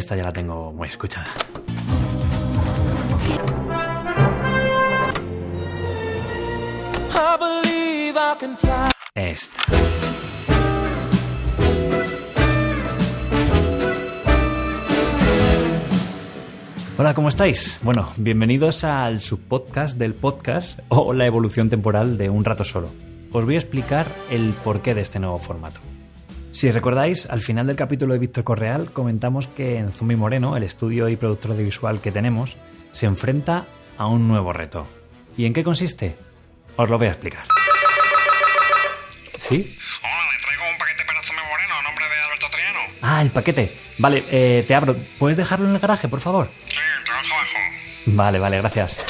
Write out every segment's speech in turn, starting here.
Esta ya la tengo muy escuchada. Esta. Hola, ¿cómo estáis? Bueno, bienvenidos al subpodcast del podcast o la evolución temporal de Un Rato Solo. Os voy a explicar el porqué de este nuevo formato. Si recordáis, al final del capítulo de Víctor Correal comentamos que en Zumbi Moreno, el estudio y productor audiovisual que tenemos, se enfrenta a un nuevo reto. ¿Y en qué consiste? Os lo voy a explicar. ¿Sí? Hola, le traigo un paquete para Zumbi Moreno a nombre de Alberto Triano. Ah, el paquete. Vale, eh, te abro. ¿Puedes dejarlo en el garaje, por favor? Sí, trabajo abajo. Vale, vale, gracias.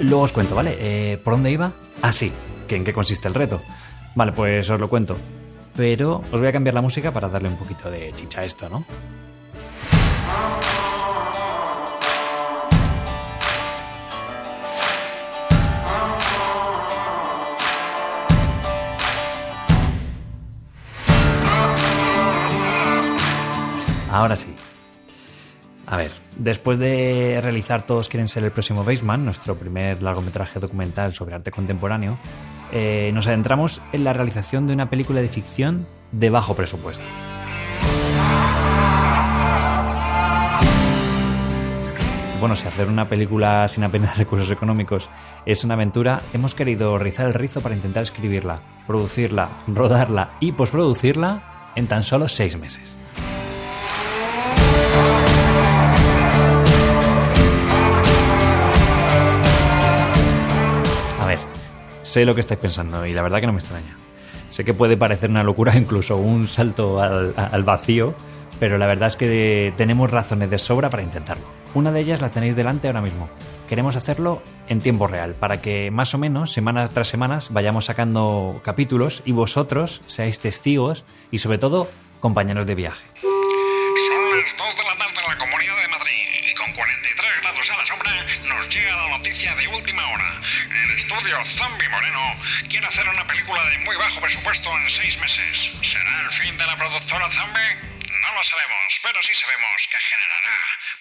Luego os cuento, ¿vale? Eh, ¿Por dónde iba? Ah, sí, que en qué consiste el reto. Vale, pues os lo cuento. Pero os voy a cambiar la música para darle un poquito de chicha a esto, ¿no? Ahora sí. A ver, después de realizar Todos quieren ser el próximo Baseman, nuestro primer largometraje documental sobre arte contemporáneo, eh, nos adentramos en la realización de una película de ficción de bajo presupuesto. Bueno, si hacer una película sin apenas recursos económicos es una aventura, hemos querido rizar el rizo para intentar escribirla, producirla, rodarla y posproducirla en tan solo seis meses. Sé lo que estáis pensando y la verdad que no me extraña. Sé que puede parecer una locura, incluso un salto al, al vacío, pero la verdad es que tenemos razones de sobra para intentarlo. Una de ellas la tenéis delante ahora mismo. Queremos hacerlo en tiempo real, para que más o menos, semana tras semana, vayamos sacando capítulos y vosotros seáis testigos y sobre todo compañeros de viaje. Son las 2 de la tarde en la Comunidad de Madrid con 43 grados a la sombra nos llega la noticia de última hora. El estudio Zombie Moreno quiere hacer una película de muy bajo presupuesto en seis meses. ¿Será el fin de la productora Zombie? No lo sabemos, pero sí sabemos que generará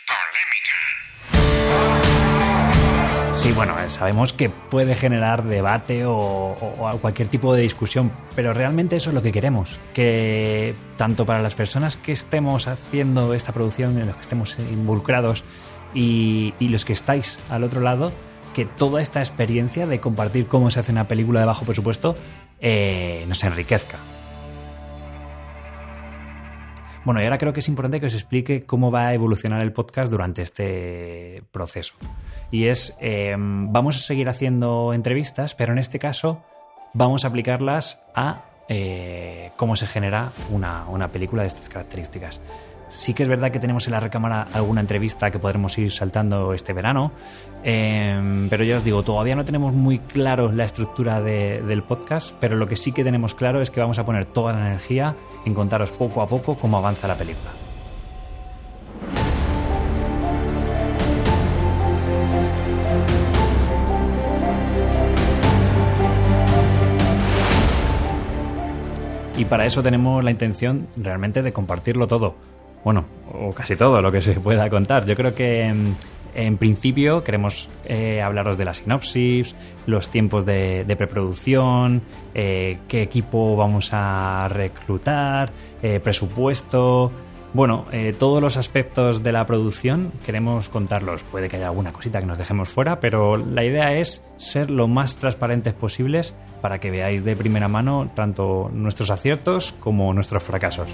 polémica. Sí, bueno, eh, sabemos que puede generar debate o, cualquier tipo de discusión, pero realmente eso es lo que queremos. Que tanto para las personas que estemos haciendo esta producción, en los que estemos involucrados, y, y los que estáis al otro lado, que toda esta experiencia de compartir cómo se hace una película de bajo presupuesto eh, nos enriquezca. Bueno, y ahora creo que es importante que os explique cómo va a evolucionar el podcast durante este proceso. Y es, eh, vamos a seguir haciendo entrevistas, pero en este caso vamos a aplicarlas a eh, cómo se genera una, una película de estas características. Sí que es verdad que tenemos en la recámara alguna entrevista que podremos ir saltando este verano, eh, pero ya os digo, todavía no tenemos muy claro la estructura de- del podcast, pero lo que sí que tenemos claro es que vamos a poner toda la energía en contaros poco a poco cómo avanza la película. Y para eso tenemos la intención realmente de compartirlo todo. Bueno, o casi todo lo que se pueda contar. Yo creo que en, en principio queremos eh, hablaros de la sinopsis, los tiempos de, preproducción, eh, qué equipo vamos a reclutar, eh, presupuesto. Bueno, todos los aspectos de la producción queremos contarlos. Puede que haya alguna cosita que nos dejemos fuera, pero la idea es ser lo más transparentes posibles para que veáis de primera mano tanto nuestros aciertos como nuestros fracasos.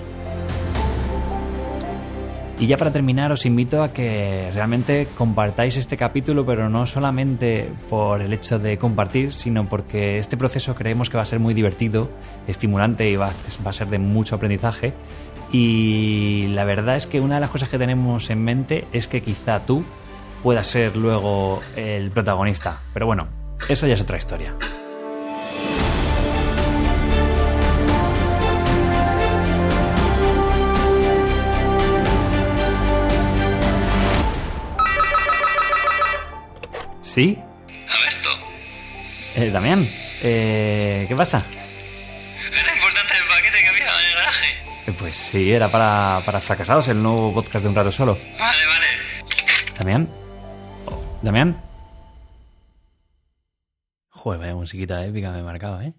Y ya para terminar os invito a que realmente compartáis este capítulo, pero no solamente por el hecho de compartir, sino porque este proceso creemos que va a ser muy divertido, estimulante y va a, ser de mucho aprendizaje. Y la verdad es que una de las cosas que tenemos en mente es que quizá tú puedas ser luego el protagonista. Pero bueno, eso ya es otra historia. ¿Sí? Alberto, Eh, Damián, eh, ¿qué pasa? era importante el paquete que había en el garaje. Eh, Pues sí, era para, para fracasados el nuevo podcast de Un Rato Solo. Vale, vale. ¿Damián? Oh, ¿Damián? Joder, vaya musiquita épica me he marcado, ¿eh?